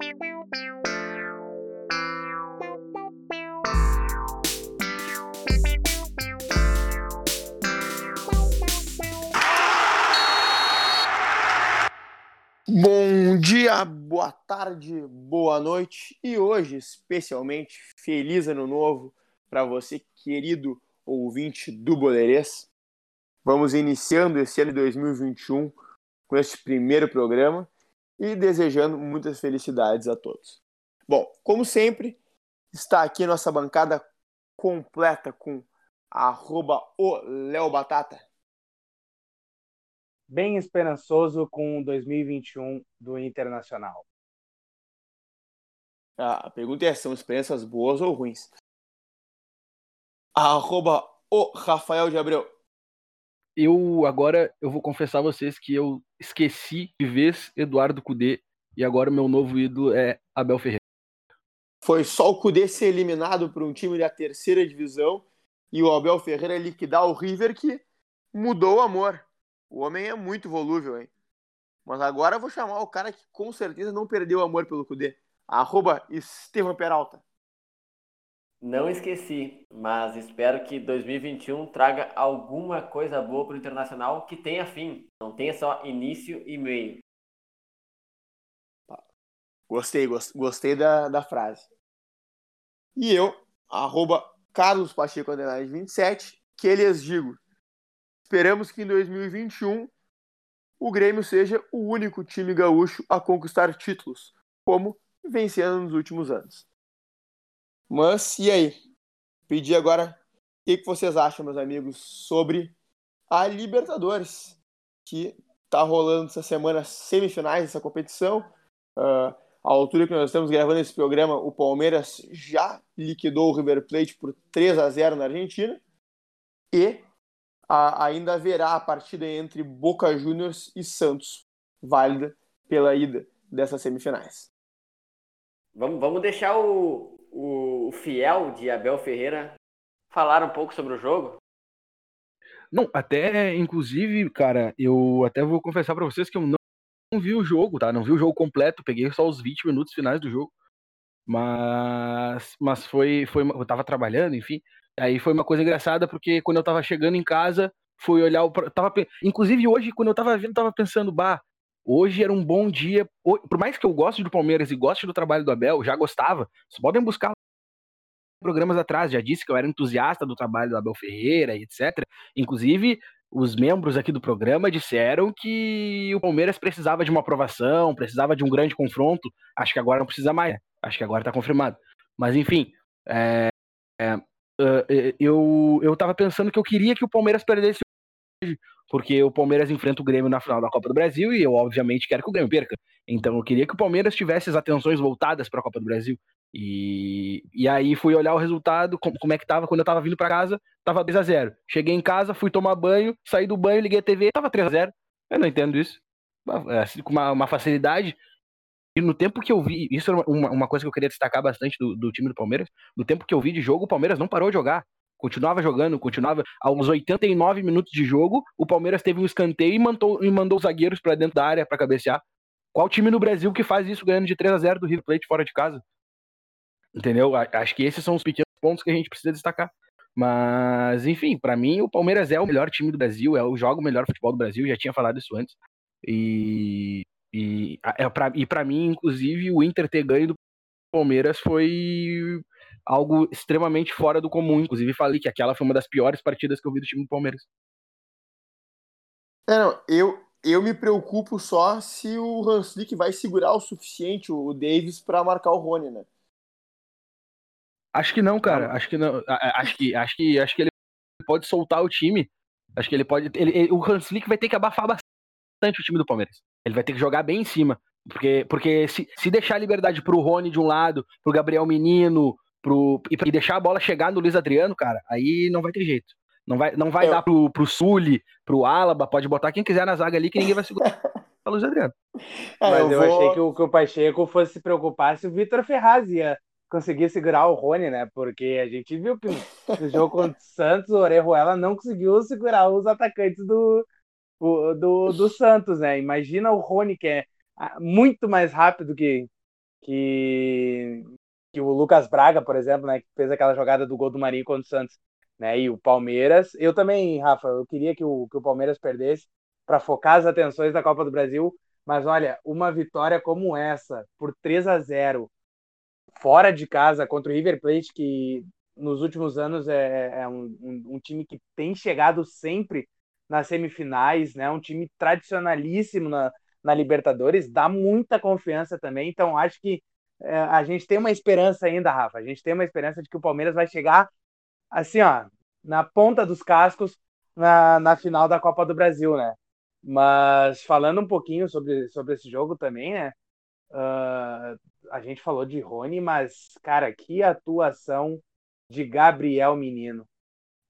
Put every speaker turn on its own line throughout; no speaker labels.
Bom dia, boa tarde, boa noite e hoje, especialmente, feliz ano novo para você, querido ouvinte do Boleirês. Vamos iniciando esse ano de 2021 com este primeiro programa e desejando muitas felicidades a todos. Bom, como sempre, está aqui nossa bancada completa com arroba o Léo Batata
bem esperançoso com 2021 do Internacional?
Ah, a pergunta é: são experiências boas ou ruins? Arroba o Rafael de Abreu.
Eu agora eu vou confessar a vocês que eu esqueci de vez Eduardo Cudê e agora meu novo ídolo é Abel Ferreira.
Foi só o Cudê ser eliminado por um time da terceira divisão e o Abel Ferreira liquidar o River que mudou o amor. O homem é muito volúvel, hein? Mas agora eu vou chamar o cara que com certeza não perdeu o amor pelo Cudê. Arroba Estevam Peralta.
Não esqueci, mas espero que 2021 traga alguma coisa boa para o Internacional que tenha fim, não tenha só início e meio.
Gostei, gostei da, da frase. E eu, arroba Carlos Pacheco 27, que lhes digo, Esperamos que em 2021 o Grêmio seja o único time gaúcho a conquistar títulos, como vem sendo nos últimos anos. Mas e aí? Pedi agora o que, vocês acham, meus amigos, sobre a Libertadores, que está rolando essa semana semifinais dessa competição. Uh, à altura que nós estamos gravando esse programa, o Palmeiras já liquidou o River Plate por 3 a 0 na Argentina. E a, ainda haverá a partida entre Boca Juniors e Santos, válida pela ida dessas semifinais.
Vamos, vamos deixar o, o, o fiel de Abel Ferreira falar um pouco sobre o jogo?
Não, até, inclusive, cara, eu até vou confessar para vocês que eu não, não, vi o jogo, tá? Não vi o jogo completo, peguei só os 20 minutos finais do jogo. Mas, mas foi, foi, eu tava trabalhando, enfim. Aí foi uma coisa engraçada, porque quando eu tava chegando em casa, fui olhar o. Tava, inclusive hoje, quando eu tava vendo, tava pensando, bah, hoje era um bom dia. Por mais que eu goste do Palmeiras e goste do trabalho do Abel, já gostava. Vocês podem buscar programas atrás, já disse que eu era entusiasta do trabalho do Abel Ferreira e etc. Inclusive, os membros aqui do programa disseram que o Palmeiras precisava de uma aprovação, precisava de um grande confronto. Acho que agora não precisa mais. Acho que agora tá confirmado. Mas enfim, é, é, uh, eu, eu tava pensando que eu queria que o Palmeiras perdesse hoje, porque o Palmeiras enfrenta o Grêmio na final da Copa do Brasil e eu, obviamente, quero que o Grêmio perca. Então eu queria que o Palmeiras tivesse as atenções voltadas para a Copa do Brasil. E, e aí fui olhar o resultado, como, como é que tava quando eu tava vindo para casa, tava 2 a 0 Cheguei em casa, fui tomar banho, saí do banho, liguei a TV, tava 3 a 0 Eu não entendo isso. Assim, com uma, uma facilidade. E no tempo que eu vi, isso é uma, uma coisa que eu queria destacar bastante do, do time do Palmeiras, no tempo que eu vi de jogo, o Palmeiras não parou de jogar. Continuava jogando, continuava. Aos 89 minutos de jogo, o Palmeiras teve um escanteio e mandou, e mandou os zagueiros para dentro da área para cabecear. Qual time no Brasil que faz isso ganhando de 3 a 0 do River Plate fora de casa? Entendeu? Acho que esses são os pequenos pontos que a gente precisa destacar. Mas, enfim, para mim o Palmeiras é o melhor time do Brasil, é o jogo melhor futebol do Brasil, já tinha falado isso antes. E e, é pra, e para mim, inclusive, o Inter ter ganho do Palmeiras foi algo extremamente fora do comum. Inclusive, falei que aquela foi uma das piores partidas que eu vi do time do Palmeiras.
É, não, eu, eu me preocupo só se o Hanslik vai segurar o suficiente o Davis para marcar o Rony, né?
Acho que não, cara. Acho que não. Acho que, acho que, acho que ele pode soltar o time. Acho que ele pode. Ele, ele, o Hanslik vai ter que abafar bastante o time do Palmeiras. Ele vai ter que jogar bem em cima. Porque, porque se, se deixar a liberdade pro Rony de um lado, pro Gabriel Menino, pro, e, e deixar a bola chegar no Luiz Adriano, cara, aí não vai ter jeito. Não vai, não vai dar pro, pro Sully, pro Alaba, pode botar quem quiser na zaga ali que ninguém vai segurar o Luiz Adriano.
É, Mas eu, eu vou... achei que o, que o Pacheco fosse se preocupar se o Vitor Ferraz ia conseguir segurar o Rony, né? Porque a gente viu que no jogo contra o Santos, o Orejuela não conseguiu segurar os atacantes do, do, do Santos, né? Imagina o Rony, que é ah, muito mais rápido que, que, que o Lucas Braga, por exemplo, né, que fez aquela jogada do gol do Marinho contra o Santos, né, e o Palmeiras. Eu também, Rafa, eu queria que o, que o Palmeiras perdesse para focar as atenções da Copa do Brasil, mas olha, uma vitória como essa, por 3 a 0 fora de casa contra o River Plate, que nos últimos anos é, é um, um, um, time que tem chegado sempre nas semifinais, né? Um time tradicionalíssimo na, na Libertadores, dá muita confiança também. Então, acho que é, a gente tem uma esperança ainda, Rafa. A gente tem uma esperança de que o Palmeiras vai chegar assim, ó, na ponta dos cascos na, na final da Copa do Brasil, né? Mas falando um pouquinho sobre, sobre esse jogo também, né? Uh, a gente falou de Rony, mas, cara, que atuação de Gabriel Menino.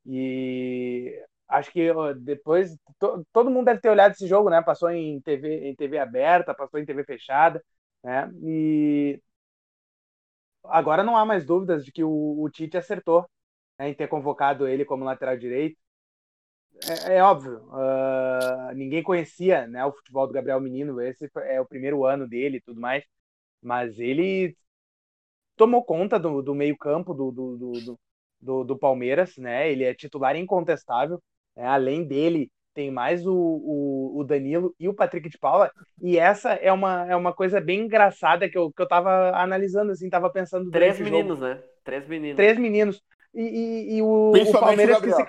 E acho que depois to, todo mundo deve ter olhado esse jogo, né? Passou em TV, em TV aberta, passou em TV fechada, né? E agora não há mais dúvidas de que o, o Tite acertou né, em ter convocado ele como lateral direito. É, é óbvio, uh, ninguém conhecia né, o futebol do Gabriel Menino, esse é o primeiro ano dele e tudo mais, mas ele tomou conta do, do meio-campo do, do, do, do, do, Palmeiras, né? Ele é titular incontestável. Né? Além dele, tem mais o, o, o, Danilo e o Patrick de Paula. E essa é uma, é uma coisa bem engraçada que eu, que eu tava analisando, assim, tava pensando.
Três meninos, né? Três meninos.
Três meninos. E, e, e o, o Palmeiras que se...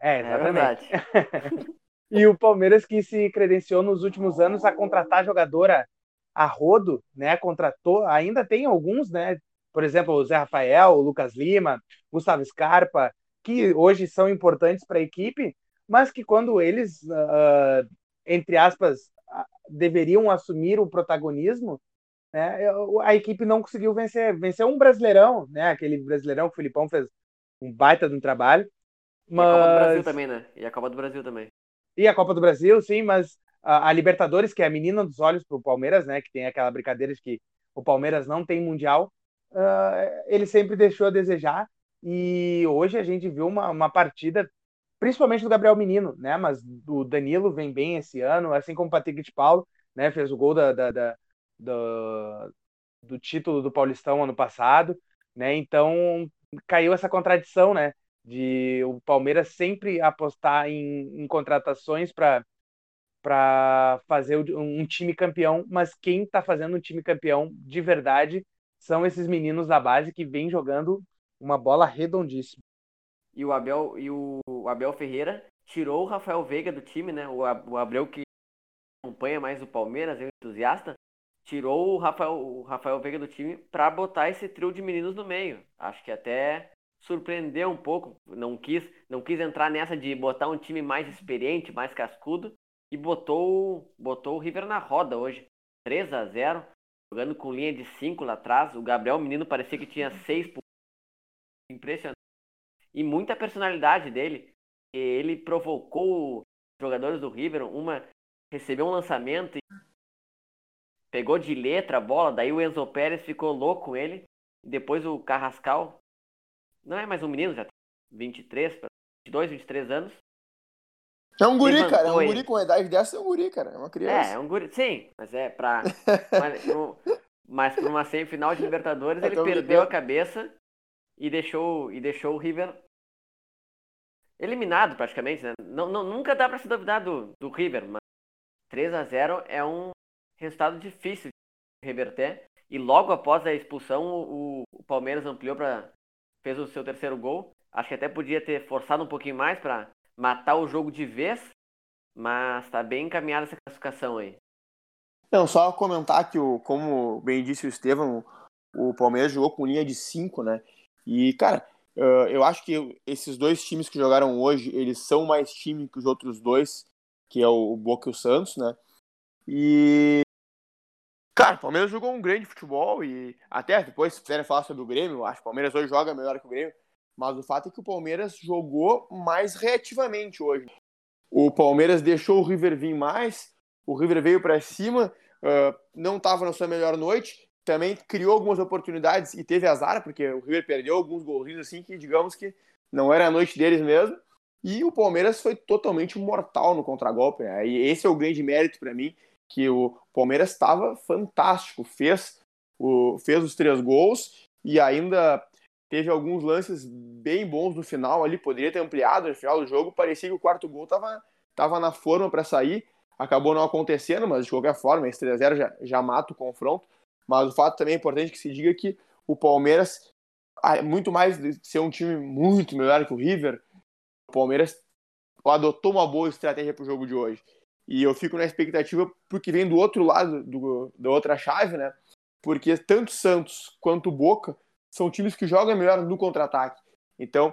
É, é exatamente. É e o Palmeiras que se credenciou nos últimos anos a contratar jogadora a rodo, né? Contratou, ainda tem alguns, né? Por exemplo, o Zé Rafael, o Lucas Lima, Gustavo Scarpa, que hoje são importantes para a equipe, mas que quando eles, uh, entre aspas, deveriam assumir o protagonismo, né, a equipe não conseguiu vencer. Venceu um brasileirão, né? Aquele brasileirão que o Filipão fez um baita de um trabalho. Mas...
E a Copa do Brasil também, né? E a Copa do Brasil também.
E a Copa do Brasil, sim, mas a, Libertadores, que é a menina dos olhos para o Palmeiras, né? Que tem aquela brincadeira de que o Palmeiras não tem mundial, uh, ele sempre deixou a desejar. E hoje a gente viu uma, uma partida, principalmente do Gabriel Menino, né? Mas o Danilo vem bem esse ano, assim como o Patrick de Paulo, né? Fez o gol da, da, da do, do título do Paulistão ano passado, né? Então caiu essa contradição, né? De o Palmeiras sempre apostar em, em contratações para para fazer um time campeão, mas quem está fazendo um time campeão de verdade são esses meninos da base que vêm jogando uma bola redondíssima.
E o Abel e o Abel Ferreira tirou o Rafael Veiga do time, né? O, Abel que acompanha mais o Palmeiras, é um entusiasta, tirou o Rafael, o Rafael Veiga do time para botar esse trio de meninos no meio. Acho que até surpreendeu um pouco. Não quis, não quis entrar nessa de botar um time mais experiente, mais cascudo, e botou, botou o River na roda hoje. 3 a 0 jogando com linha de 5 lá atrás. O Gabriel Menino parecia que tinha 6 por... Impressionante. E muita personalidade dele. Ele provocou os jogadores do River. Uma recebeu um lançamento e pegou de letra a bola. Daí o Enzo Pérez ficou louco com ele. E depois o Carrascal. Não é mais um menino, já tem 23, 22, 23 anos.
É um guri, cara. É um guri com a idade dessa, é um guri, cara. É uma criança.
É, é um guri. Sim, mas é pra. mas, no, mas pra uma semifinal de Libertadores, ele perdeu a cabeça e deixou, e deixou o River eliminado praticamente, né? Não, não, nunca dá pra se duvidar do, do River, mas 3 a 0 é um resultado difícil de reverter. E logo após a expulsão, o, o Palmeiras ampliou para fez o seu terceiro gol. Acho que até podia ter forçado um pouquinho mais para matar o jogo de vez, mas tá bem encaminhada essa classificação aí.
Não, só comentar que, o, como bem disse o Estevam, o Palmeiras jogou com linha de 5, né? E, cara, eu acho que esses dois times que jogaram hoje, eles são mais time que os outros dois, que é o Boca e o Santos, né? E, cara, o Palmeiras jogou um grande futebol e até depois, se quiserem falar sobre o Grêmio, acho que o Palmeiras hoje joga melhor que o Grêmio, mas o fato é que o Palmeiras jogou mais reativamente hoje. O Palmeiras deixou o River vir mais, o River veio para cima, uh, não estava na sua melhor noite, também criou algumas oportunidades e teve azar, porque o River perdeu alguns golzinhos assim que, digamos que não era a noite deles mesmo. E o Palmeiras foi totalmente mortal no contragolpe. Né? E esse é o grande mérito para mim, que o Palmeiras estava fantástico, fez o, fez os três gols e ainda teve alguns lances bem bons no final ali, poderia ter ampliado no final do jogo, parecia que o quarto gol estava tava na forma para sair, acabou não acontecendo, mas de qualquer forma, esse 3x0 já, já mata o confronto, mas o fato também é importante que se diga que o Palmeiras, muito mais de ser um time muito melhor que o River, o Palmeiras adotou uma boa estratégia para o jogo de hoje. E eu fico na expectativa porque vem do outro lado do, da outra chave, né? Porque tanto Santos quanto Boca são times que jogam melhor no contra-ataque. Então,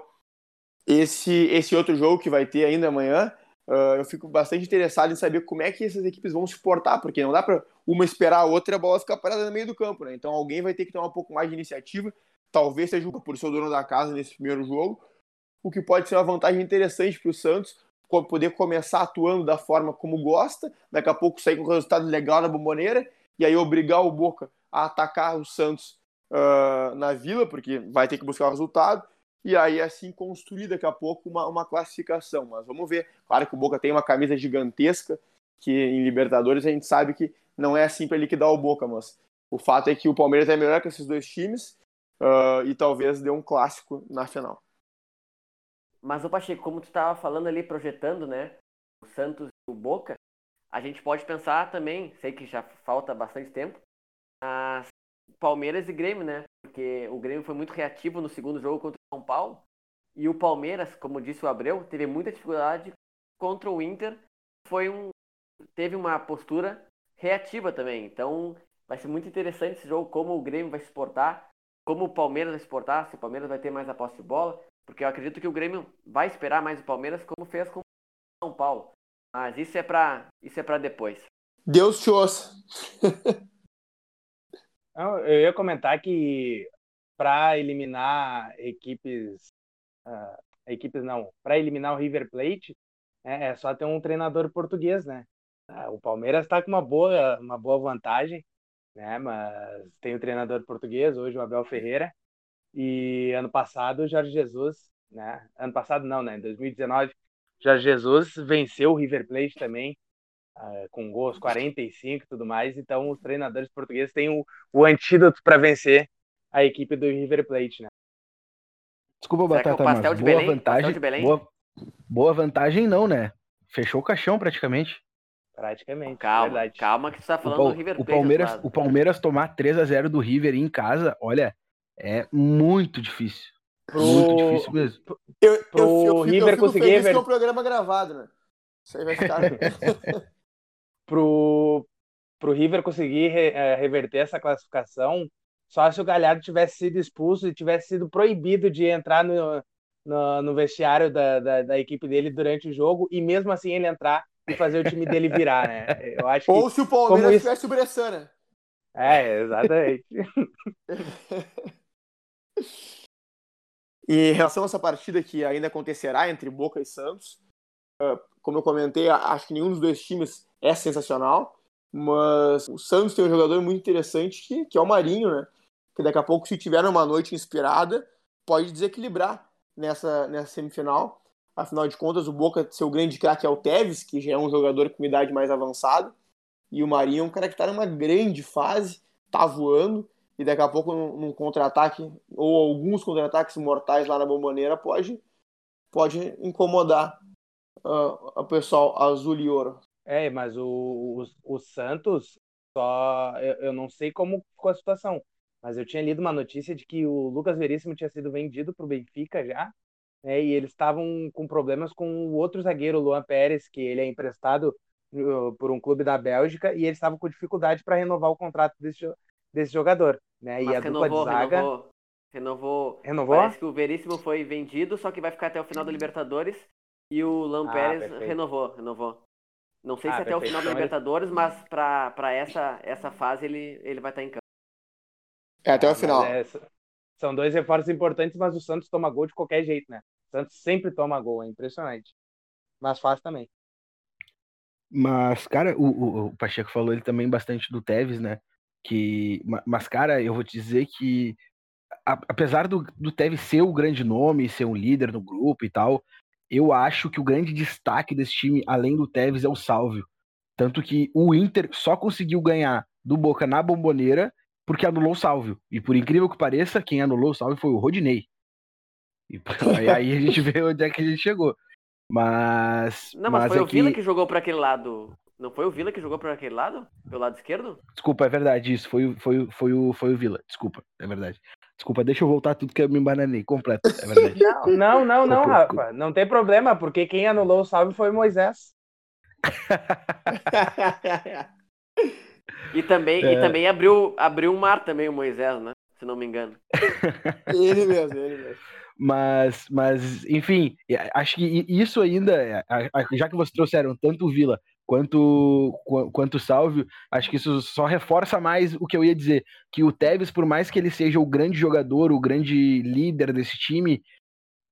esse, esse outro jogo que vai ter ainda amanhã, uh, eu fico bastante interessado em saber como é que essas equipes vão se portar, porque não dá para uma esperar a outra e a bola ficar parada no meio do campo, né? Então alguém vai ter que tomar um pouco mais de iniciativa, talvez seja por ser o dono da casa nesse primeiro jogo, o que pode ser uma vantagem interessante para o Santos, poder começar atuando da forma como gosta, daqui a pouco sair com um resultado legal na bomboneira, e aí obrigar o Boca a atacar o Santos uh, na Vila, porque vai ter que buscar o resultado, e aí assim construir daqui a pouco uma, uma classificação. Mas vamos ver. Claro que o Boca tem uma camisa gigantesca, que em Libertadores a gente sabe que não é assim para liquidar o Boca, mas o fato é que o Palmeiras é melhor que esses dois times uh, e talvez dê um clássico na final.
Mas o Pacheco, como tu estava falando ali, projetando, né, o Santos e o Boca, a gente pode pensar também, sei que já falta bastante tempo, as Palmeiras e Grêmio, né? Porque o Grêmio foi muito reativo no segundo jogo contra o São Paulo. E o Palmeiras, como disse o Abreu, teve muita dificuldade contra o Inter. Foi um teve uma postura reativa também. Então, vai ser muito interessante esse jogo como o Grêmio vai se portar, como o Palmeiras vai se portar, se o Palmeiras vai ter mais a posse de bola, porque eu acredito que o Grêmio vai esperar mais o Palmeiras como fez com o São Paulo. Mas isso é para isso é para depois.
Deus te ouça.
eu ia comentar que para eliminar equipes, uh, equipes não, para eliminar o River Plate, é, é, só ter um treinador português, né? Uh, o Palmeiras está com uma boa, uma boa vantagem, né? Mas tem o treinador português hoje, o Abel Ferreira, e ano passado o Jorge Jesus, né? Ano passado não, né? Em 2019, Jorge Jesus venceu o River Plate também uh, com gols 45 e tudo mais. Então, os treinadores portugueses têm o, o antídoto para vencer a equipe do River Plate, né?
Desculpa, Será Batata, mas boa Belém? vantagem. Boa, boa vantagem não, né? Fechou o caixão praticamente.
Praticamente.
Calma, verdade. calma que tu tá falando o, do River
Plate. O Palmeiras, o Palmeiras tomar 3 a 0 do River em casa, olha, é muito difícil. Pro... Muito difícil mesmo.
Eu, pro eu, eu, River eu conseguir. Ver... é um programa gravado, né? Isso aí vai ficar.
pro, pro River conseguir re, é, reverter essa classificação, só se o Galhardo tivesse sido expulso e tivesse sido proibido de entrar no, no, no vestiário da, da, da, equipe dele durante o jogo e mesmo assim ele entrar e fazer o time dele virar, né?
Eu acho Ou se o Palmeiras isso... tivesse o Bressana.
É, exatamente.
e em relação a essa partida que ainda acontecerá entre Boca e Santos, ah, como eu comentei, acho que nenhum dos dois times é sensacional, mas o Santos tem um jogador muito interessante que, que é o Marinho, né? Que daqui a pouco, se tiver uma noite inspirada, pode desequilibrar nessa, nessa semifinal. Afinal de contas, o Boca, seu grande craque é o Tevez, que já é um jogador com idade mais avançada, e o Marinho é um cara que está numa grande fase, tá voando, e daqui a pouco num, num contra-ataque, ou alguns contra-ataques mortais lá na bomboneira, pode, pode incomodar o pessoal azul e ouro.
É, mas o, o, o Santos, só eu, eu, não sei como ficou a situação, mas eu tinha lido uma notícia de que o Lucas Veríssimo tinha sido vendido para o Benfica já, né, e eles estavam com problemas com o outro zagueiro, o Luan Pérez, que ele é emprestado uh, por um clube da Bélgica, e eles estavam com dificuldade para renovar o contrato desse, desse jogador. Né?
Mas e a renovou, dupla de zaga. Renovou, renovou.
Renovou?
Parece que o Veríssimo foi vendido, só que vai ficar até o final da Libertadores. E o Luan ah, Pérez renovou, renovou. Não sei ah, se até o final da então Libertadores, mas para essa, essa fase ele, ele vai estar em campo.
É, até o final. É,
são dois reforços importantes, mas o Santos toma gol de qualquer jeito, né? O Santos sempre toma gol, é impressionante. Mas faz também.
Mas, cara, o, o, o, Pacheco falou ele também bastante do Tevez, né? Que, mas, cara, eu vou te dizer que, a, apesar do, do Tevez ser o grande nome, ser um líder no grupo e tal, eu acho que o grande destaque desse time, além do Tevez, é o Salvio. Tanto que o Inter só conseguiu ganhar do Boca na bomboneira porque anulou o Salvio. E por incrível que pareça, quem anulou o Salvio foi o Rodinei. E aí a gente vê onde é que a gente chegou. Mas.
Não, mas,
mas
foi
é
o Vila que jogou para aquele lado. Não foi o Vila que jogou para aquele lado? Pelo lado esquerdo?
Desculpa, é verdade, isso. Foi, foi, foi, o, foi o Vila. Desculpa, é verdade. Desculpa, deixa eu voltar tudo que eu me embananei completo. É verdade.
Não, não, não, não, Rafa. Não tem problema, porque quem anulou o salve foi Moisés.
e também, é... e também abriu, abriu o mar também o Moisés, né? Se não me engano.
ele mesmo, ele mesmo.
Mas, mas, enfim, acho que isso ainda, já que vocês trouxeram tanto o Vila quanto quanto Salvio, acho que isso só reforça mais o que eu ia dizer, que o Tevez, por mais que ele seja o grande jogador, o grande líder desse time,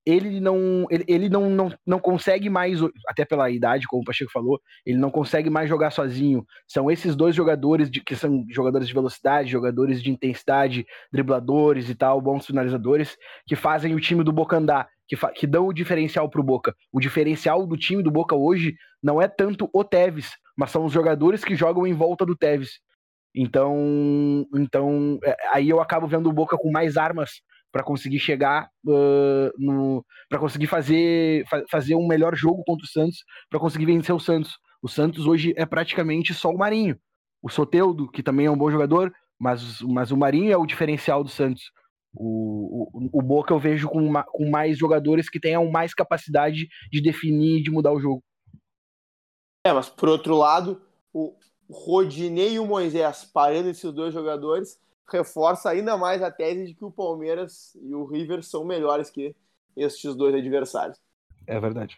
ele não ele, ele não, não, não consegue mais, até pela idade, como o Pacheco falou, ele não consegue mais jogar sozinho. São esses dois jogadores de, que são jogadores de velocidade, jogadores de intensidade, dribladores e tal, bons finalizadores, que fazem o time do Boca andar, que, que dão o diferencial pro Boca. O diferencial do time do Boca hoje não é tanto o Tevez, mas são os jogadores que jogam em volta do Tevez. Então, então é, aí eu acabo vendo o Boca com mais armas para conseguir chegar uh, no para conseguir fazer fa fazer um melhor jogo contra o Santos, para conseguir vencer o Santos. O Santos hoje é praticamente só o Marinho. O Soteudo, que também é um bom jogador, mas, mas o Marinho é o diferencial do Santos. O, o, o Boca eu vejo com, uma, com mais jogadores que tenham mais capacidade de definir e de mudar o jogo.
É, mas por outro lado, o Rodinei e o Moisés parando esses dois jogadores reforça ainda mais a tese de que o Palmeiras e o River são melhores que estes dois adversários.
É verdade.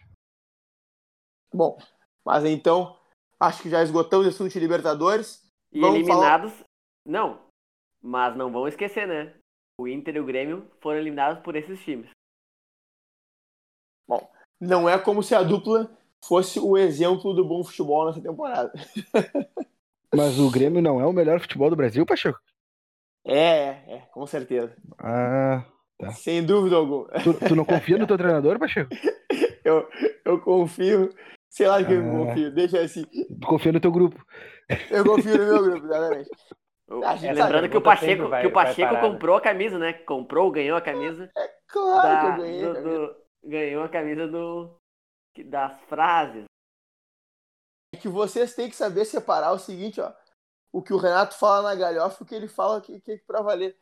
Bom, mas então, acho que já esgotamos o assunto de Libertadores.
E Vamos eliminados. Falar... Não, mas não vão esquecer, né? O Inter e o Grêmio foram eliminados por esses times.
Bom, não é como se a dupla fosse o exemplo do bom futebol nessa temporada.
Mas o Grêmio não é o melhor futebol do Brasil, Pacheco?
É, é, é, com certeza.
Ah, tá.
Sem dúvida alguma.
Tu, tu não confia no teu treinador, Pacheco?
eu, eu confio. Sei lá que ah. eu confio, deixa assim.
Confia no teu grupo.
Eu confio no meu grupo, exatamente.
É, lembrando que o Pacheco, vai, que o Pacheco comprou a camisa, né? Comprou, ganhou a camisa.
É claro da, que eu ganhei.
Do, do, ganhou a camisa do, das frases.
É que vocês têm que saber separar o seguinte, ó o que o Renato fala na galhofa, o que ele fala que, que é pra valer.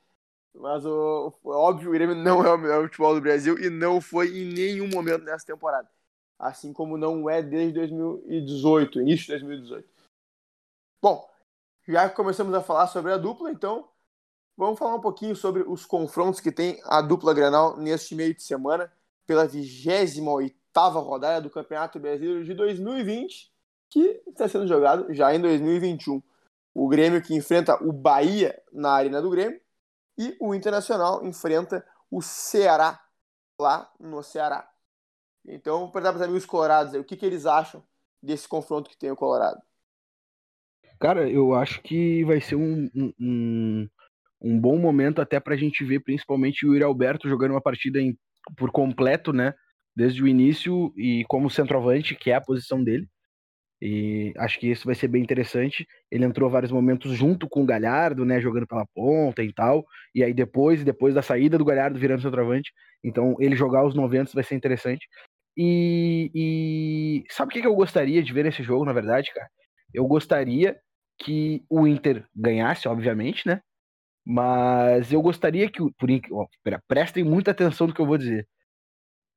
Mas o, o, óbvio, o Grêmio não é o melhor futebol do Brasil e não foi em nenhum momento nessa temporada. Assim como não é desde 2018, início de 2018. Bom, já começamos a falar sobre a dupla, então vamos falar um pouquinho sobre os confrontos que tem a dupla Granal neste meio de semana, pela 28 rodada do Campeonato Brasileiro de 2020, que está sendo jogado já em 2021 o Grêmio que enfrenta o Bahia na Arena do Grêmio e o Internacional enfrenta o Ceará lá no Ceará. Então, vou perguntar para os amigos colorados aí, o que, que eles acham desse confronto que tem o Colorado.
Cara, eu acho que vai ser um, um, um bom momento até para a gente ver principalmente o Yuri Alberto jogando uma partida em, por completo, né? Desde o início e como centroavante, que é a posição dele. E acho que isso vai ser bem interessante. Ele entrou vários momentos junto com o Galhardo, né, jogando pela ponta e tal. E aí depois, depois da saída do Galhardo virando centroavante, então ele jogar os 90 vai ser interessante. E, e... sabe o que eu gostaria de ver nesse jogo, na verdade, cara? Eu gostaria que o Inter ganhasse, obviamente, né? Mas eu gostaria que, por ó, pera, prestem muita atenção no que eu vou dizer.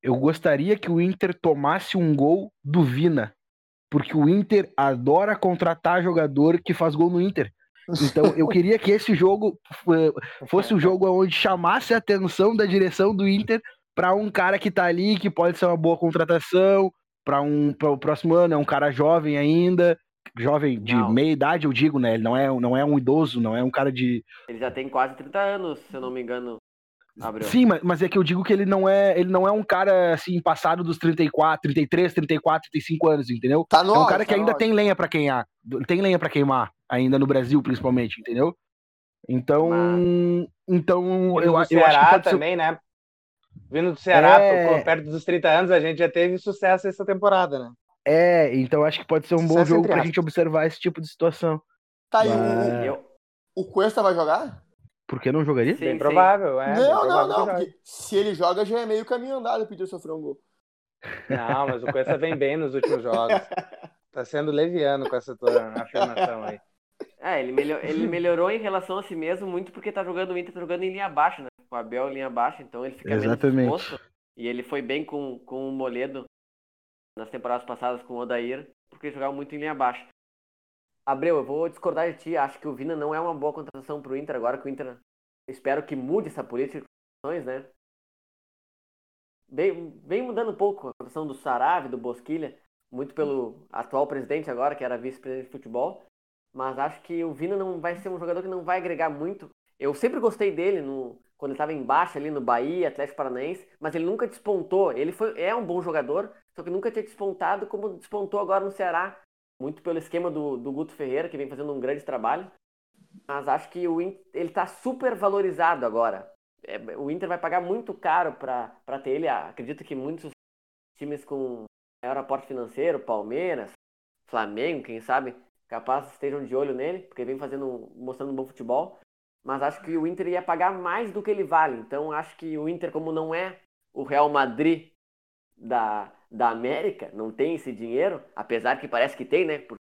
Eu gostaria que o Inter tomasse um gol do Vina porque o Inter adora contratar jogador que faz gol no Inter. Então eu queria que esse jogo fosse um jogo onde chamasse a atenção da direção do Inter para um cara que tá ali, que pode ser uma boa contratação, para um o próximo ano, é um cara jovem ainda, jovem de não. meia idade, eu digo, né? Ele não é, não é um idoso, não é um cara de.
Ele já tem quase 30 anos, se eu não me engano.
Abreu. Sim, mas, mas é que eu digo que ele não é, ele não é um cara assim passado dos 34, 33, 34, 35 anos, entendeu?
Tá nós,
é um cara
que
tá ainda
nós.
tem lenha para queimar, tem lenha para queimar ainda no Brasil principalmente, entendeu? Então, mas... então eu, eu
Ceará
acho que pode
também, ser... né? Vindo do Ceará, é... perto dos 30 anos, a gente já teve sucesso essa temporada, né?
É, então acho que pode ser um bom jogo pra gente observar esse tipo de situação.
Tá aí, mas... o, o Cuesta vai jogar?
Por que não jogaria?
Sim, bem provável, é.
Não, não, não, porque se ele joga já é meio caminho andado pedir sofrer um gol.
Não, mas o Cuesta vem bem nos últimos jogos. Tá sendo leviano com essa tua afirmação aí.
É, ele, melhor, ele melhorou em relação a si mesmo muito porque tá jogando o Inter, tá jogando em linha baixa, né? Com o Abel em linha baixa, então ele fica
Exatamente.
menos exposto. E ele foi bem com, com o Moledo nas temporadas passadas com o Odair, porque jogava muito em linha baixa. Abreu, eu vou discordar de ti. Acho que o Vina não é uma boa contratação pro Inter agora que o Inter. Espero que mude essa política de né? Vem, vem mudando um pouco a contratação do Sarave, do Bosquilha, muito pelo atual presidente agora, que era vice-presidente de futebol. Mas acho que o Vina não vai ser um jogador que não vai agregar muito. Eu sempre gostei dele no, quando estava embaixo ali no Bahia, Atlético Paranaense, mas ele nunca despontou. Ele foi, é um bom jogador, só que nunca tinha despontado como despontou agora no Ceará. Muito pelo esquema do, do Guto Ferreira, que vem fazendo um grande trabalho. Mas acho que o Inter, ele está super valorizado agora. É, o Inter vai pagar muito caro para ter ele. Acredito que muitos times com maior aporte financeiro, Palmeiras, Flamengo, quem sabe, capaz estejam de olho nele, porque vem fazendo, mostrando um bom futebol. Mas acho que o Inter ia pagar mais do que ele vale. Então acho que o Inter, como não é o Real Madrid da, da América, não tem esse dinheiro, apesar que parece que tem, né? Por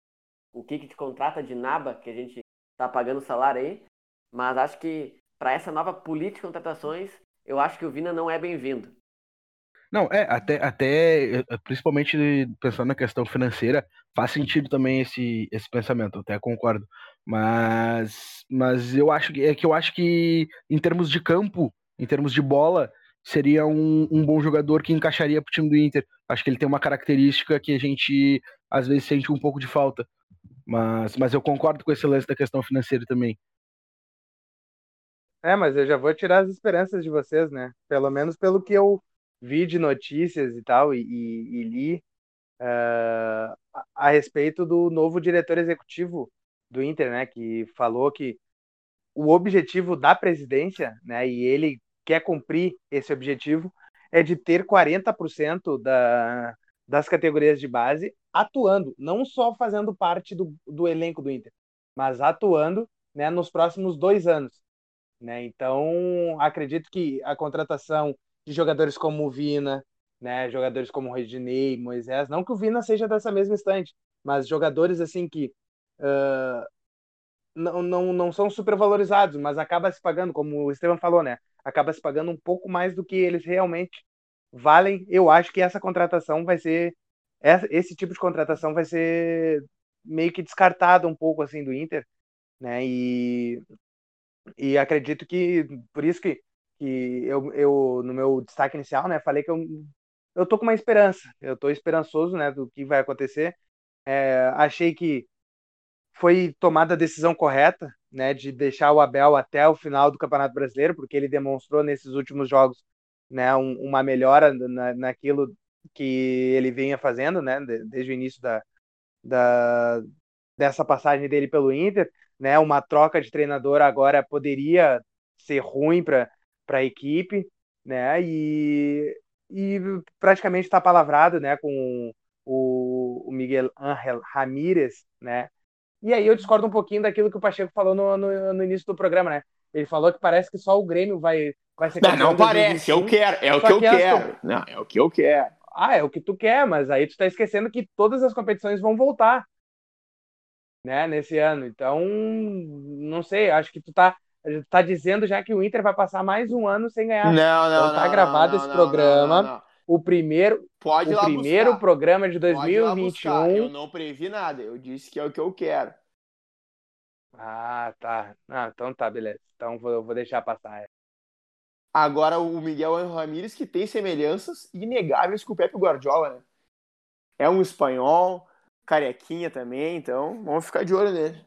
o que, que te contrata de naba que a gente tá pagando salário aí. Mas acho que para essa nova política de contratações, eu acho que o Vina não é bem-vindo.
Não, é, até, até, principalmente pensando na questão financeira, faz sentido também esse, esse pensamento, até concordo. Mas, mas eu acho que é que eu acho que em termos de campo, em termos de bola, seria um, um bom jogador que encaixaria pro time do Inter. Acho que ele tem uma característica que a gente às vezes sente um pouco de falta. Mas, mas eu concordo com esse lance da questão financeira também.
É, mas eu já vou tirar as esperanças de vocês, né? Pelo menos pelo que eu vi de notícias e tal, e, e, e li uh, a, a, respeito do novo diretor executivo do Inter, né? Que falou que o objetivo da presidência, né? E ele quer cumprir esse objetivo, é de ter 40% da, das categorias de base atuando, não só fazendo parte do, do elenco do Inter, mas atuando né, nos próximos dois anos. Né? Então, acredito que a contratação de jogadores como o Vina, né, jogadores como o Redinei, Moisés, não que o Vina seja dessa mesma estante, mas jogadores assim que uh, não, não, não são supervalorizados, mas acaba se pagando, como o Estevam falou, né? Acaba se pagando um pouco mais do que eles realmente valem. Eu acho que essa contratação vai ser esse tipo de contratação vai ser meio que descartada um pouco assim do Inter, né? E e acredito que por isso que, que eu, eu, no meu destaque inicial, né, falei que eu, eu tô com uma esperança, eu tô esperançoso, né, do que vai acontecer. É, achei que foi tomada a decisão correta, né, de deixar o Abel até o final do Campeonato Brasileiro, porque ele demonstrou nesses últimos jogos, né, um, uma melhora na, naquilo que ele vinha fazendo, né, desde o início da, da dessa passagem dele pelo Inter né? Uma troca de treinador agora poderia ser ruim para a equipe, né? E, e praticamente está palavrado, né? Com o, o Miguel Ángel Ramírez, né? E aí eu discordo um pouquinho daquilo que o Pacheco falou no, no, no, início do programa, né? Ele falou que parece que só o Grêmio vai, vai ser
Não, não parece, eu quero, é o que eu que quero. Não, é o que eu quero.
Ah, é o que tu quer, mas aí tu tá esquecendo que todas as competições vão voltar né, nesse ano. Então, não sei, acho que tu tá, tá dizendo já que o Inter vai passar mais um ano sem ganhar.
Não, não,
então, tá
não,
gravado
não,
esse
não,
programa. O primeiro,
Pode
o primeiro
buscar.
programa de 2021.
Eu não previ nada, eu disse que é o que eu quero.
Ah, tá. Ah, então tá, beleza. Então vou, vou deixar passar.
Agora o Miguel Ramírez que tem semelhanças inegáveis com o Pepe Guardiola, né? É um espanhol, carequinha também, então vamos ficar de olho nele.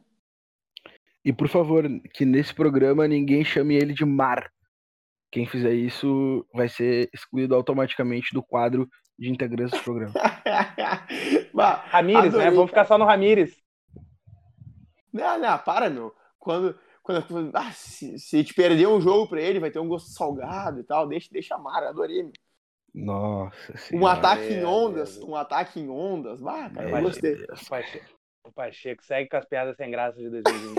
E por favor, que nesse programa ninguém chame ele de Mar. Quem fizer isso vai ser excluído automaticamente do quadro de integrantes do programa.
bah, Ramires, adorei, né? Vamos ficar só no Ramires.
Não, não, para, meu. Quando, quando ah, se, se a gente perder um jogo pra ele, vai ter um gosto salgado e tal. Deixa, deixa Mar, adorei, meu.
Nossa
senhora. Um ataque em ondas, um ataque em ondas. Bah, cara, eu gostei.
O Pacheco, o Pacheco segue com as piadas sem graça de 2020.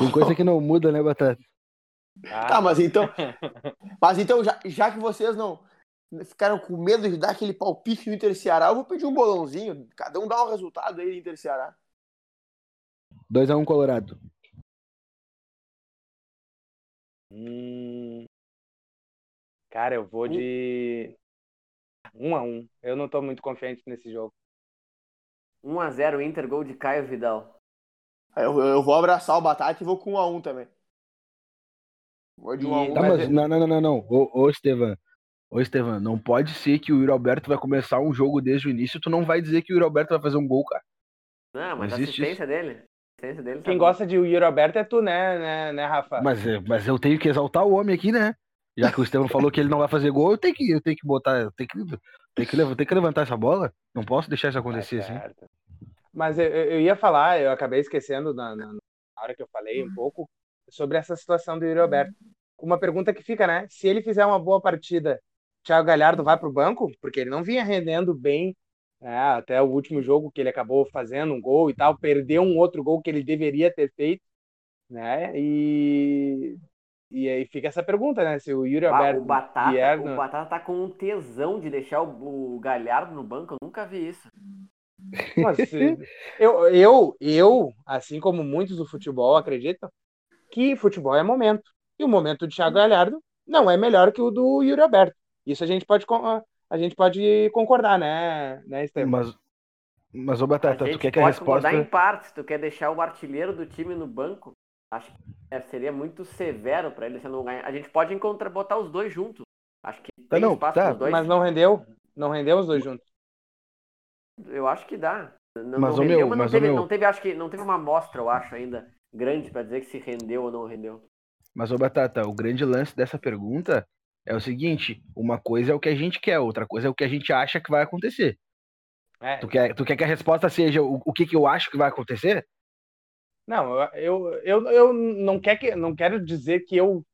Tem coisa que não muda, né, Batata?
Ah. Tá, mas então. mas então, já, já que vocês não ficaram com medo de dar aquele palpite no Inter Ceará, eu vou pedir um bolãozinho. Cada um dá um resultado aí Inter Ceará.
2x1 um Colorado.
Hum... Cara, eu vou de 1 um a 1 um. Eu não tô muito confiante nesse jogo.
1 a 0 Inter, gol de Caio Vidal.
Eu, eu vou abraçar o Batata e vou com 1 a 1 também.
Vou de 1 a 1. Tá, mas, não, não, não, não. Ô, ô Estevam. Ô, Estevam, não pode ser que o Yuri Alberto vai começar um jogo desde o início tu não vai dizer que o Yuri Alberto vai fazer um gol, cara.
Não, mas não a assistência isso. dele. assistência dele
Quem tá gosta de Yuri Alberto é tu, né, né, né Rafa?
Mas, mas eu tenho que exaltar o homem aqui, né? Já que o Estevam falou que ele não vai fazer gol, eu tenho que, eu tenho que botar, eu tenho que, tenho que, tenho que levantar essa bola. Não posso deixar isso acontecer tá assim.
Mas eu, eu, ia falar, eu acabei esquecendo na, na, na, hora que eu falei um pouco sobre essa situação do Yuri Alberto. Uma pergunta que fica, né? Se ele fizer uma boa partida, Thiago Galhardo vai para o banco? Porque ele não vinha rendendo bem né, até o último jogo que ele acabou fazendo um gol e tal, perdeu um outro gol que ele deveria ter feito, né? E e aí fica essa pergunta, né? Se o Yuri Alberto.
O Batata, vier no... o Batata tá com um tesão de deixar o, o Galhardo no banco. Eu nunca vi isso.
Mas, eu, eu, eu, assim como muitos do futebol, acreditam que futebol é momento. E o momento de Thiago Galhardo não é melhor que o do Yuri Alberto. Isso a gente pode, a gente pode concordar, né, né Estevam?
Mas, mas ô Batata, tu quer que
a
resposta... concordar
em partes. Tu quer deixar o artilheiro do time no banco? Acho que é, seria muito severo para ele se não ganhar. A gente pode encontrar, botar os dois juntos. Acho que
tá, tem não, espaço tá. dois. Mas não rendeu? Não rendeu os dois juntos?
Eu acho que dá. Não, mas não rendeu, meu, mas, não, teve, meu... não teve, acho que não teve uma amostra, eu acho, ainda grande para dizer que se rendeu ou não rendeu.
Mas, ô Batata, o grande lance dessa pergunta é o seguinte: uma coisa é o que a gente quer, outra coisa é o que a gente acha que vai acontecer. É. Tu, quer, tu quer que a resposta seja o, o que, que eu acho que vai acontecer?
Não, eu, eu, eu não, quer que, não quero dizer que eu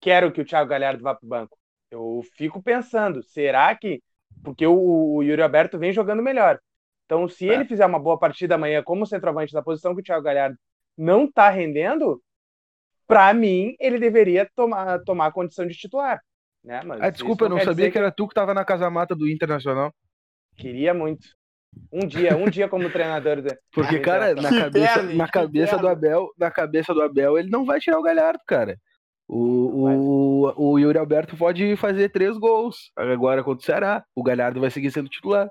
quero que o Thiago Galhardo vá para o banco. Eu fico pensando, será que. Porque o, o Yuri Alberto vem jogando melhor. Então, se é. ele fizer uma boa partida amanhã como centroavante da posição que o Thiago Galhardo não está rendendo, para mim, ele deveria tomar, tomar a condição de titular. Né?
Mas ah, desculpa, eu não sabia que... que... era tu que estava na casa mata do Internacional.
Queria muito. Um dia, um dia como treinador. De...
Porque, cara, na cabeça, na cabeça do Abel, na cabeça do Abel, ele não vai tirar o Galhardo, cara. O, o, o Yuri Alberto pode fazer três gols agora contra o Ceará. O Galhardo vai seguir sendo titular.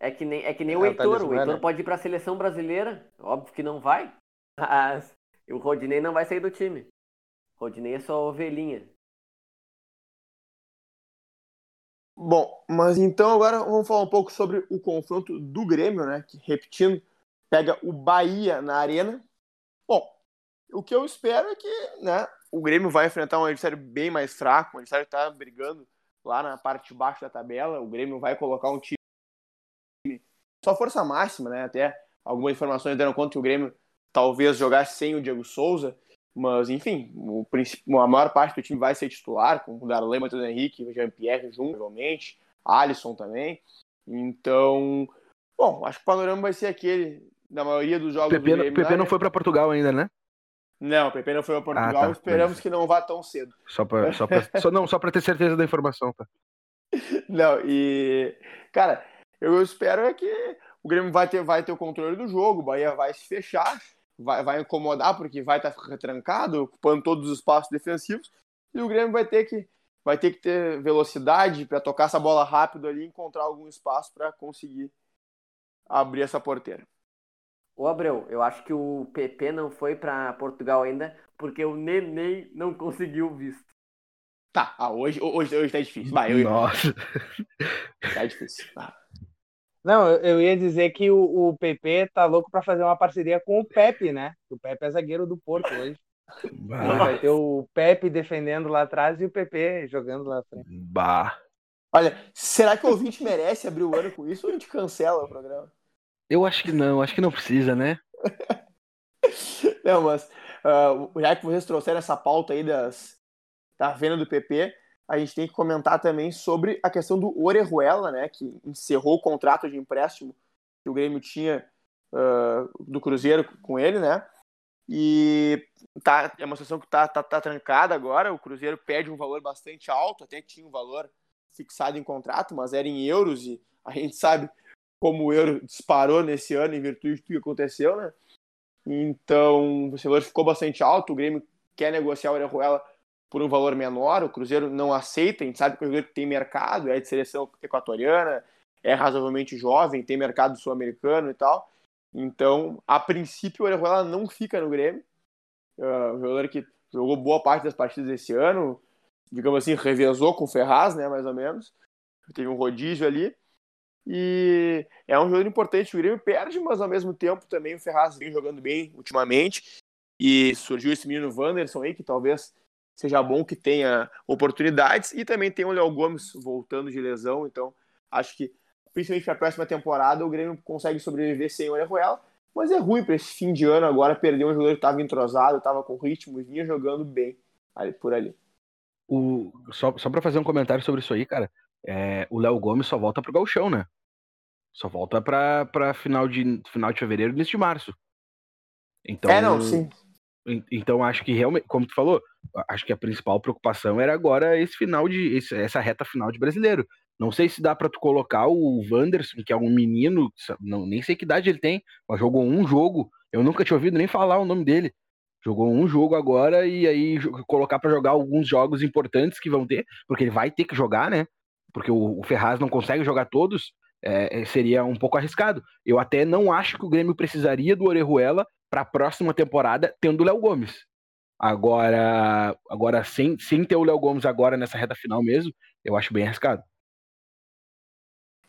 É que nem, é que nem o Heitor. O Heitor pode ir para a seleção brasileira. Óbvio que não vai. Mas o Rodinei não vai sair do time. O Rodinei é só ovelhinha.
Bom, mas então agora vamos falar um pouco sobre o confronto do Grêmio, né? Que, repetindo, pega o Bahia na arena. Bom, o que eu espero é que né, o Grêmio vai enfrentar um adversário bem mais fraco, um adversário que está brigando lá na parte de baixo da tabela. O Grêmio vai colocar um time só força máxima, né? Até algumas informações deram conta que o Grêmio talvez jogasse sem o Diego Souza. Mas, enfim, o, a maior parte do time vai ser titular, com o Darley, Matheus Henrique, o Jean-Pierre junto, provavelmente, Alisson também. Então, bom, acho que o panorama vai ser aquele da maioria dos jogos
Pepe, do Grêmio. Pepe não foi para Portugal ainda, né?
Não, o Pepe não foi para Portugal. Ah, tá. Esperamos Mas... que não vá tão cedo.
Só para só pra, só, não, só para ter certeza da informação, tá?
Não, e cara, eu espero é que o Grêmio vai ter, vai ter o controle do jogo, o Bahia vai se fechar vai, vai incomodar porque vai estar tá retrancado, ocupando todos os espaços defensivos, e o Grêmio vai ter que, vai ter, que ter velocidade para tocar essa bola rápido ali e encontrar algum espaço para conseguir abrir essa porteira.
Ô Abreu, eu acho que o PP não foi para Portugal ainda porque o Neném não conseguiu visto.
Tá, ah, hoje, hoje, hoje tá difícil. Vai, eu...
Nossa.
Tá difícil. Ah.
Não, eu ia dizer que o, o PP tá louco para fazer uma parceria com o Pepe, né? O Pepe é zagueiro do Porto hoje. Bah. Vai ter o Pepe defendendo lá atrás e o PP jogando lá atrás.
Bah.
Olha, será que o ouvinte merece abrir o ano com isso ou a gente cancela o programa?
Eu acho que não, acho que não precisa, né?
não, mas uh, já que vocês trouxeram essa pauta aí das, da venda do PP, a gente tem que comentar também sobre a questão do Orejuela, né, que encerrou o contrato de empréstimo que o Grêmio tinha uh, do Cruzeiro com ele, né? E tá, é uma situação que tá, tá, tá trancada agora. O Cruzeiro pede um valor bastante alto, até tinha um valor fixado em contrato, mas era em euros e a gente sabe como o euro disparou nesse ano em virtude de tudo que aconteceu, né? Então, o valor ficou bastante alto, o Grêmio quer negociar o Orejuela por um valor menor, o Cruzeiro não aceita, a gente sabe que o Cruzeiro tem mercado, é de seleção equatoriana, é razoavelmente jovem, tem mercado sul-americano e tal. Então, a princípio, o Orejuela não fica no Grêmio. Uh, um jogador que jogou boa parte das partidas desse ano, digamos assim, revezou com o Ferraz, né, mais ou menos. Teve um rodízio ali. E é um jogador importante. O Grêmio perde, mas ao mesmo tempo também o Ferraz vem jogando bem ultimamente. E surgiu esse menino Wanderson aí, que talvez seja bom que tenha oportunidades. E também tem o Léo Gomes voltando de lesão. Então, acho que, principalmente para a próxima temporada, o Grêmio consegue sobreviver sem o Orejuela. Mas é ruim para esse fim de ano agora perder um jogador que estava entrosado, estava com ritmo, vinha jogando bem ali, por ali.
O, só só para fazer um comentário sobre isso aí, cara, é, o Léo Gomes só volta pro Galchão, né? Só volta pra final, de, final de fevereiro, início de março. Então,
é, não, sim.
Então acho que realmente, como tu falou, acho que a principal preocupação era agora esse final de esse, essa reta final de brasileiro. Não sei se dá para tu colocar o Wanderson, que é um menino, não, nem sei que idade ele tem, mas jogou um jogo. Eu nunca tinha ouvido nem falar o nome dele. Jogou um jogo agora e aí colocar para jogar alguns jogos importantes que vão ter, porque ele vai ter que jogar, né? Porque o, o Ferraz não consegue jogar todos, é, é seria um pouco arriscado. Eu até não acho que o Grêmio precisaria do Orejuela para a próxima temporada tendo o Léo Gomes. Agora, agora sem, sem ter o Léo Gomes agora nessa reta final mesmo, eu acho bem arriscado.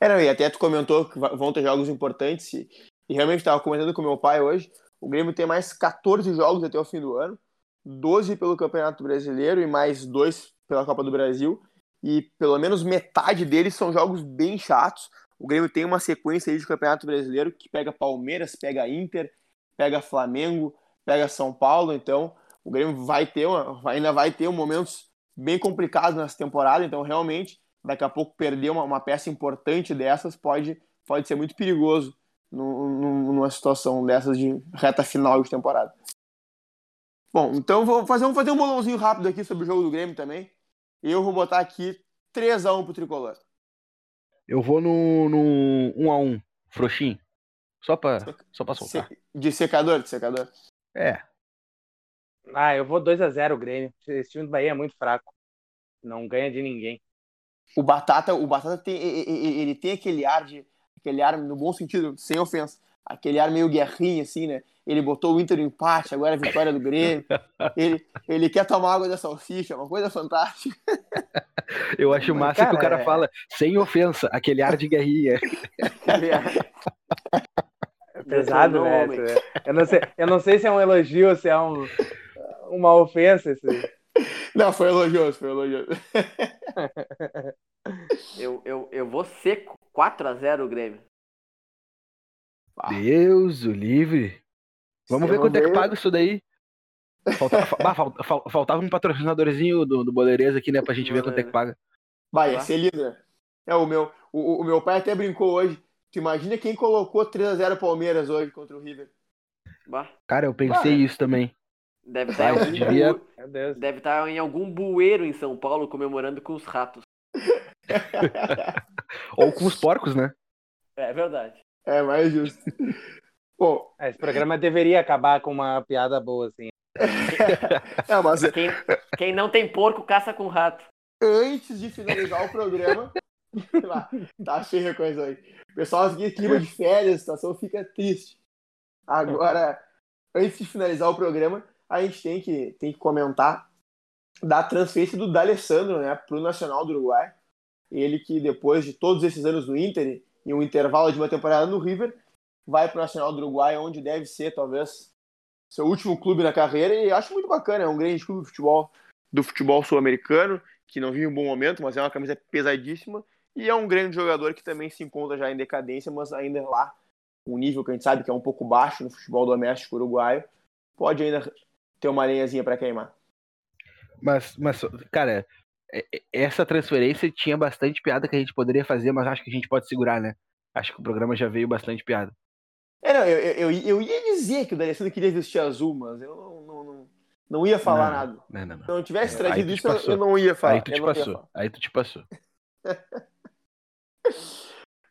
É, não, e até tu comentou que vão ter jogos importantes, e, e realmente estava comentando com meu pai hoje, o Grêmio tem mais 14 jogos até o fim do ano, 12 pelo Campeonato Brasileiro e mais dois pela Copa do Brasil, e pelo menos metade deles são jogos bem chatos. O Grêmio tem uma sequência aí de Campeonato Brasileiro que pega Palmeiras, pega Inter, pega Flamengo, pega São Paulo, então o Grêmio vai ter ainda vai ter momentos bem complicados nessa temporada, então realmente daqui a pouco perder uma, uma peça importante dessas pode, pode ser muito perigoso no, no, numa situação dessas de reta final de temporada. Bom, então vou fazer, vamos fazer um bolãozinho rápido aqui sobre o jogo do Grêmio também. Eu vou botar aqui 3x1 pro Tricolor.
Eu vou no, no 1x1, frouxinho. Só pra, só pra soltar.
De secador, de secador.
É.
Ah, eu vou 2x0 o Grêmio. Esse time do Bahia é muito fraco. Não ganha de ninguém.
O Batata, o Batata tem, ele tem aquele ar de. Aquele ar, no bom sentido, sem ofensa. Aquele ar meio guerrinho, assim, né? Ele botou o Inter no empate, agora a vitória do Grêmio. Ele, ele quer tomar água da salsicha, uma coisa fantástica.
Eu acho massa cara, que o cara é... fala, sem ofensa, aquele ar de guerrinha.
É pesado, né? Eu não, sei, eu não sei se é um elogio ou se é um, uma ofensa. Esse...
Não, foi elogioso, foi elogioso.
eu, eu, eu vou seco. 4x0 o Grêmio.
Deus o livre. Vamos ver quanto é que paga isso daí. Faltava, faltava um patrocinadorzinho do, do Boleireza aqui, né? Pra gente ver quanto é que paga.
Vai, ia ser líder. É, o meu, o, o meu pai até brincou hoje. Tu imagina quem colocou 3x0 Palmeiras hoje contra o River?
Bah.
Cara, eu pensei bah. isso também.
Deve estar, em algum devia... Deve estar em algum bueiro em São Paulo comemorando com os ratos.
Ou com os porcos, né?
É verdade.
É mais justo. Bom,
é, esse programa deveria acabar com uma piada boa, assim.
é, mas...
quem, quem não tem porco caça com rato.
Antes de finalizar o programa, tá cheio de coisa aí. Pessoal aqui, clima de férias, a situação fica triste. Agora, antes de finalizar o programa, a gente tem que, tem que comentar da transferência do D'Alessandro né, para o Nacional do Uruguai. Ele que depois de todos esses anos no Inter e um intervalo de uma temporada no River, vai para o Nacional do Uruguai, onde deve ser talvez seu último clube na carreira e acho muito bacana, é um grande clube de futebol do futebol sul-americano, que não vive um bom momento, mas é uma camisa pesadíssima e é um grande jogador que também se encontra já em decadência, mas ainda lá um nível que a gente sabe que é um pouco baixo no futebol doméstico uruguaio, pode ainda ter uma lenhazinha para queimar.
Mas, mas, cara, é, é, essa transferência tinha bastante piada que a gente poderia fazer, mas acho que a gente pode segurar, né? Acho que o programa já veio bastante piada.
É, não, eu, eu, eu ia dizer que o D'Alessandro queria vestir azul, mas eu não, não, não, não ia falar
não,
nada.
Não, não, não.
Se eu não tivesse trazido isso, eu não ia falar.
Aí tu te passou. Aí tu te passou.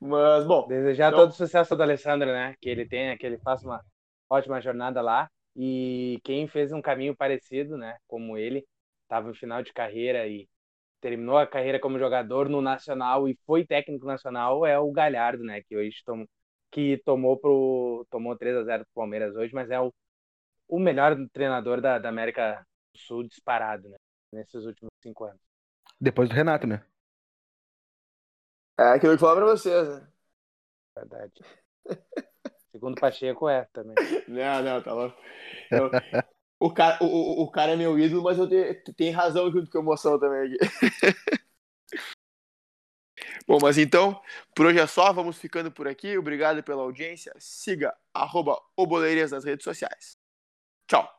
mas, bom.
Desejar então... todo sucesso do Alessandro, né? Que ele tenha, que ele faça uma ótima jornada lá. E quem fez um caminho parecido, né? Como ele, estava em final de carreira e terminou a carreira como jogador no Nacional e foi técnico nacional é o Galhardo, né? Que hoje tom, que tomou pro tomou 3 a 0 pro Palmeiras hoje, mas é o, o melhor treinador da, da América do Sul disparado, né? Nesses últimos cinco anos.
Depois do Renato, né?
É aquilo que eu falo pra vocês, né?
Verdade. Segundo Pacheco é também.
Não, não, tá louco. Eu, o, cara, o, o cara é meu ídolo, mas eu tenho, tenho razão junto com a emoção também aqui. Bom, mas então, por hoje é só, vamos ficando por aqui. Obrigado pela audiência. Siga arroba nas redes sociais. Tchau.